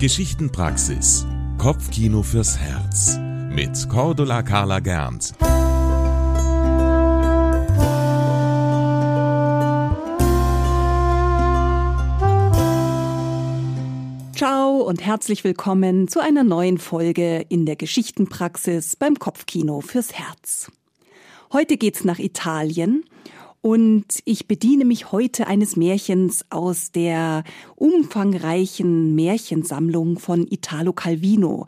Geschichtenpraxis. Kopfkino fürs Herz. Mit Cordula Carla Gernt. Ciao und herzlich willkommen zu einer neuen Folge in der Geschichtenpraxis beim Kopfkino fürs Herz. Heute geht's nach Italien und ich bediene mich heute eines Märchens aus der umfangreichen Märchensammlung von Italo Calvino,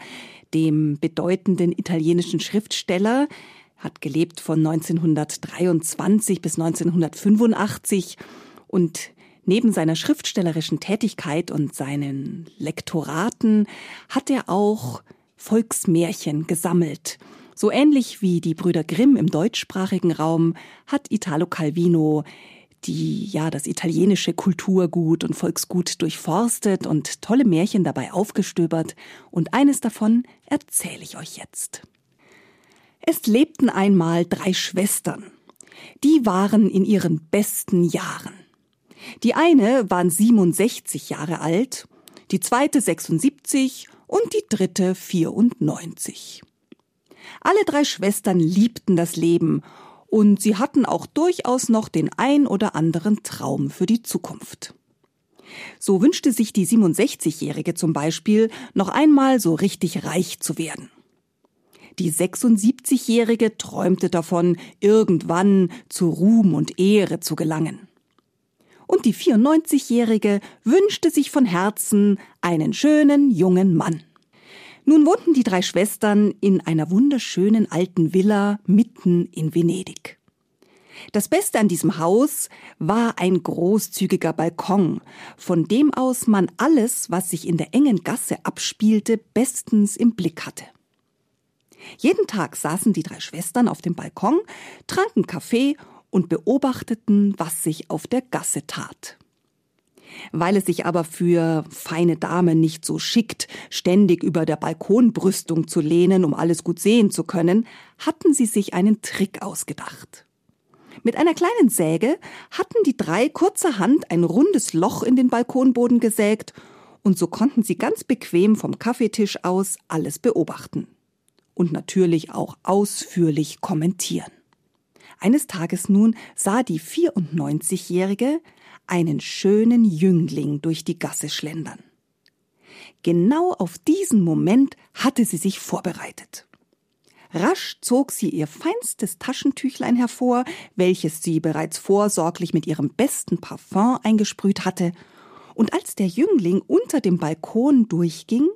dem bedeutenden italienischen Schriftsteller, hat gelebt von 1923 bis 1985 und neben seiner schriftstellerischen Tätigkeit und seinen Lektoraten hat er auch Volksmärchen gesammelt – so ähnlich wie die Brüder Grimm im deutschsprachigen Raum hat Italo Calvino die ja das italienische Kulturgut und Volksgut durchforstet und tolle Märchen dabei aufgestöbert und eines davon erzähle ich euch jetzt. Es lebten einmal drei Schwestern. Die waren in ihren besten Jahren. Die eine waren 67 Jahre alt, die zweite 76 und die dritte 94. Alle drei Schwestern liebten das Leben und sie hatten auch durchaus noch den ein oder anderen Traum für die Zukunft. So wünschte sich die 67-Jährige zum Beispiel, noch einmal so richtig reich zu werden. Die 76-Jährige träumte davon, irgendwann zu Ruhm und Ehre zu gelangen. Und die 94-Jährige wünschte sich von Herzen einen schönen jungen Mann. Nun wohnten die drei Schwestern in einer wunderschönen alten Villa mitten in Venedig. Das Beste an diesem Haus war ein großzügiger Balkon, von dem aus man alles, was sich in der engen Gasse abspielte, bestens im Blick hatte. Jeden Tag saßen die drei Schwestern auf dem Balkon, tranken Kaffee und beobachteten, was sich auf der Gasse tat. Weil es sich aber für feine Damen nicht so schickt, ständig über der Balkonbrüstung zu lehnen, um alles gut sehen zu können, hatten sie sich einen Trick ausgedacht. Mit einer kleinen Säge hatten die drei kurzerhand ein rundes Loch in den Balkonboden gesägt, und so konnten sie ganz bequem vom Kaffeetisch aus alles beobachten. Und natürlich auch ausführlich kommentieren. Eines Tages nun sah die 94-Jährige einen schönen Jüngling durch die Gasse schlendern. Genau auf diesen Moment hatte sie sich vorbereitet. Rasch zog sie ihr feinstes Taschentüchlein hervor, welches sie bereits vorsorglich mit ihrem besten Parfum eingesprüht hatte, und als der Jüngling unter dem Balkon durchging,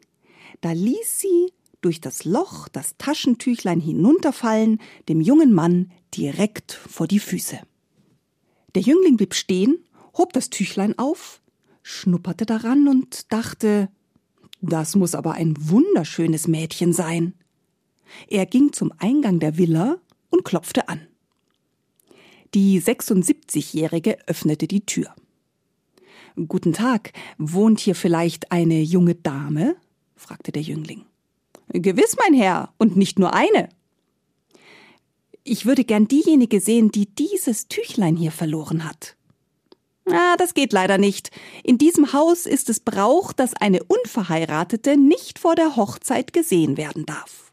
da ließ sie durch das Loch das Taschentüchlein hinunterfallen, dem jungen Mann direkt vor die Füße. Der Jüngling blieb stehen hob das Tüchlein auf, schnupperte daran und dachte, das muss aber ein wunderschönes Mädchen sein. Er ging zum Eingang der Villa und klopfte an. Die 76-Jährige öffnete die Tür. Guten Tag, wohnt hier vielleicht eine junge Dame? fragte der Jüngling. Gewiss, mein Herr, und nicht nur eine. Ich würde gern diejenige sehen, die dieses Tüchlein hier verloren hat. Ah, das geht leider nicht. In diesem Haus ist es Brauch, dass eine Unverheiratete nicht vor der Hochzeit gesehen werden darf.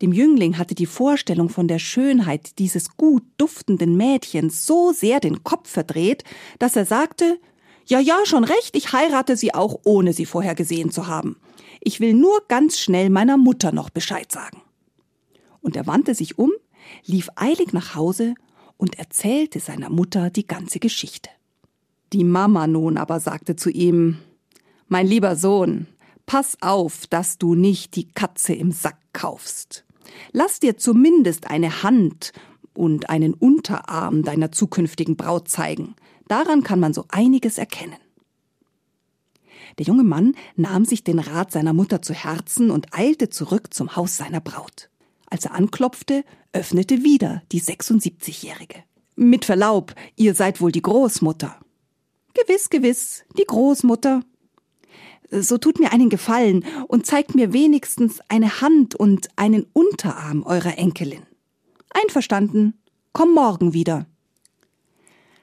Dem Jüngling hatte die Vorstellung von der Schönheit dieses gut duftenden Mädchens so sehr den Kopf verdreht, dass er sagte, ja, ja, schon recht, ich heirate sie auch, ohne sie vorher gesehen zu haben. Ich will nur ganz schnell meiner Mutter noch Bescheid sagen. Und er wandte sich um, lief eilig nach Hause und erzählte seiner Mutter die ganze Geschichte. Die Mama nun aber sagte zu ihm Mein lieber Sohn, pass auf, dass du nicht die Katze im Sack kaufst. Lass dir zumindest eine Hand und einen Unterarm deiner zukünftigen Braut zeigen. Daran kann man so einiges erkennen. Der junge Mann nahm sich den Rat seiner Mutter zu Herzen und eilte zurück zum Haus seiner Braut. Als er anklopfte, öffnete wieder die 76-Jährige. Mit Verlaub, ihr seid wohl die Großmutter. Gewiss, gewiss, die Großmutter. So tut mir einen Gefallen und zeigt mir wenigstens eine Hand und einen Unterarm eurer Enkelin. Einverstanden. Komm morgen wieder.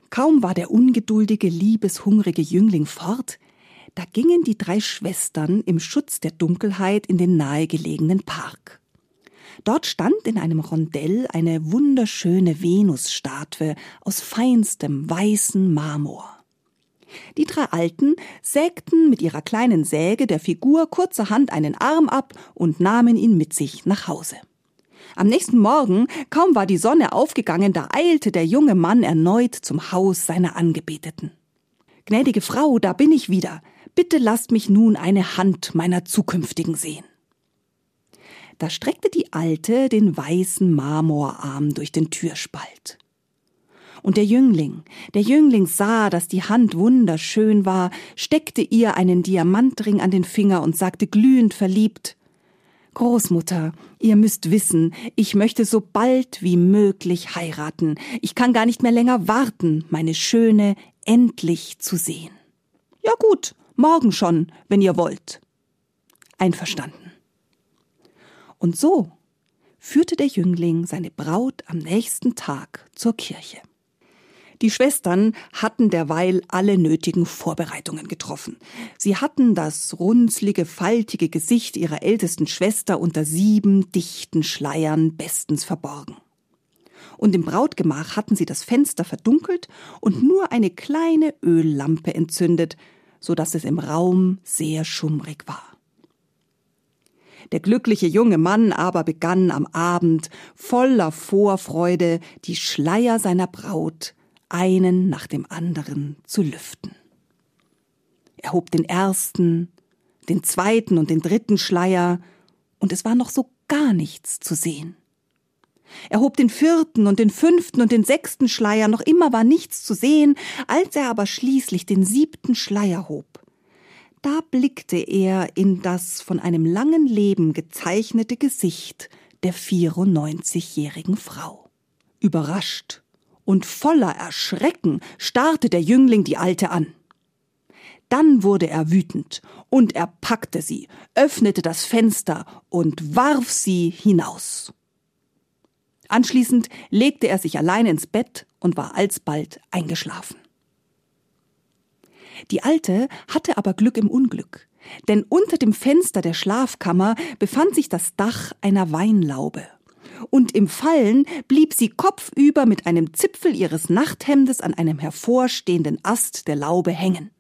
Kaum war der ungeduldige, liebeshungrige Jüngling fort, Da gingen die drei Schwestern im Schutz der Dunkelheit in den nahegelegenen Park. Dort stand in einem Rondell eine wunderschöne Venusstatue aus feinstem weißen Marmor. Die drei Alten sägten mit ihrer kleinen Säge der Figur kurzerhand einen Arm ab und nahmen ihn mit sich nach Hause. Am nächsten Morgen, kaum war die Sonne aufgegangen, da eilte der junge Mann erneut zum Haus seiner Angebeteten. Gnädige Frau, da bin ich wieder. Bitte lasst mich nun eine Hand meiner zukünftigen sehen. Da streckte die Alte den weißen Marmorarm durch den Türspalt. Und der Jüngling, der Jüngling sah, dass die Hand wunderschön war, steckte ihr einen Diamantring an den Finger und sagte glühend verliebt Großmutter, ihr müsst wissen, ich möchte so bald wie möglich heiraten. Ich kann gar nicht mehr länger warten, meine Schöne endlich zu sehen. Ja gut, morgen schon, wenn ihr wollt. Einverstanden. Und so führte der Jüngling seine Braut am nächsten Tag zur Kirche. Die Schwestern hatten derweil alle nötigen Vorbereitungen getroffen. Sie hatten das runzlige, faltige Gesicht ihrer ältesten Schwester unter sieben dichten Schleiern bestens verborgen. Und im Brautgemach hatten sie das Fenster verdunkelt und nur eine kleine Öllampe entzündet, so dass es im Raum sehr schummrig war. Der glückliche junge Mann aber begann am Abend voller Vorfreude die Schleier seiner Braut einen nach dem anderen zu lüften. Er hob den ersten, den zweiten und den dritten Schleier, und es war noch so gar nichts zu sehen. Er hob den vierten und den fünften und den sechsten Schleier, noch immer war nichts zu sehen, als er aber schließlich den siebten Schleier hob. Da blickte er in das von einem langen Leben gezeichnete Gesicht der 94-jährigen Frau. Überrascht und voller Erschrecken starrte der Jüngling die Alte an. Dann wurde er wütend, und er packte sie, öffnete das Fenster und warf sie hinaus. Anschließend legte er sich allein ins Bett und war alsbald eingeschlafen. Die Alte hatte aber Glück im Unglück, denn unter dem Fenster der Schlafkammer befand sich das Dach einer Weinlaube und im Fallen blieb sie kopfüber mit einem Zipfel ihres Nachthemdes an einem hervorstehenden Ast der Laube hängen.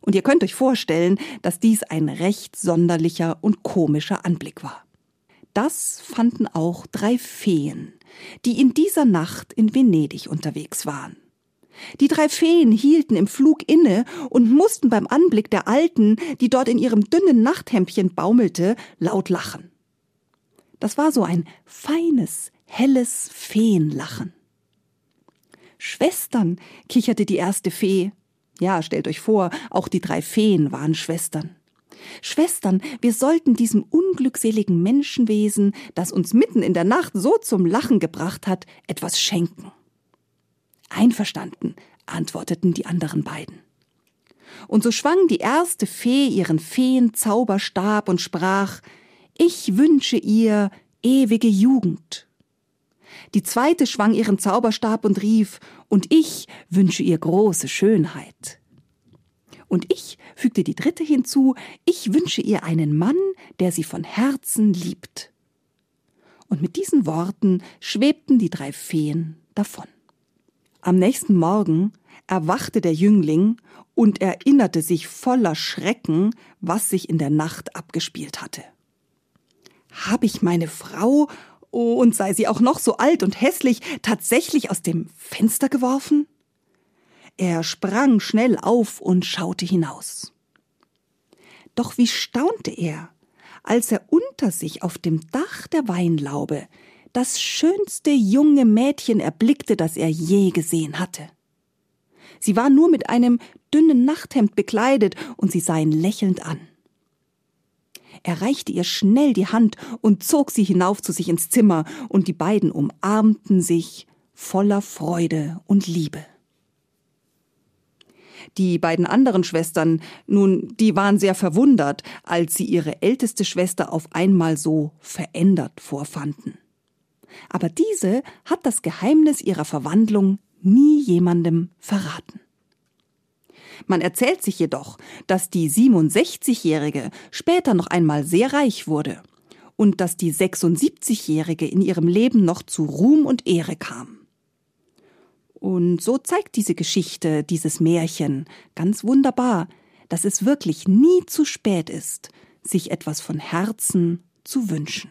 Und ihr könnt euch vorstellen, dass dies ein recht sonderlicher und komischer Anblick war. Das fanden auch drei Feen, die in dieser Nacht in Venedig unterwegs waren. Die drei Feen hielten im Flug inne und mussten beim Anblick der Alten, die dort in ihrem dünnen Nachthemdchen baumelte, laut lachen. Das war so ein feines, helles Feenlachen. Schwestern, kicherte die erste Fee. Ja, stellt euch vor, auch die drei Feen waren Schwestern. Schwestern, wir sollten diesem unglückseligen Menschenwesen, das uns mitten in der Nacht so zum Lachen gebracht hat, etwas schenken. Einverstanden, antworteten die anderen beiden. Und so schwang die erste Fee ihren Feenzauberstab und sprach ich wünsche ihr ewige Jugend. Die zweite schwang ihren Zauberstab und rief, und ich wünsche ihr große Schönheit. Und ich, fügte die dritte hinzu, ich wünsche ihr einen Mann, der sie von Herzen liebt. Und mit diesen Worten schwebten die drei Feen davon. Am nächsten Morgen erwachte der Jüngling und erinnerte sich voller Schrecken, was sich in der Nacht abgespielt hatte. Habe ich meine Frau, und sei sie auch noch so alt und hässlich, tatsächlich aus dem Fenster geworfen? Er sprang schnell auf und schaute hinaus. Doch wie staunte er, als er unter sich auf dem Dach der Weinlaube das schönste junge Mädchen erblickte, das er je gesehen hatte. Sie war nur mit einem dünnen Nachthemd bekleidet, und sie sah ihn lächelnd an. Er reichte ihr schnell die Hand und zog sie hinauf zu sich ins Zimmer, und die beiden umarmten sich voller Freude und Liebe. Die beiden anderen Schwestern, nun, die waren sehr verwundert, als sie ihre älteste Schwester auf einmal so verändert vorfanden. Aber diese hat das Geheimnis ihrer Verwandlung nie jemandem verraten. Man erzählt sich jedoch, dass die 67-Jährige später noch einmal sehr reich wurde und dass die 76-Jährige in ihrem Leben noch zu Ruhm und Ehre kam. Und so zeigt diese Geschichte, dieses Märchen, ganz wunderbar, dass es wirklich nie zu spät ist, sich etwas von Herzen zu wünschen.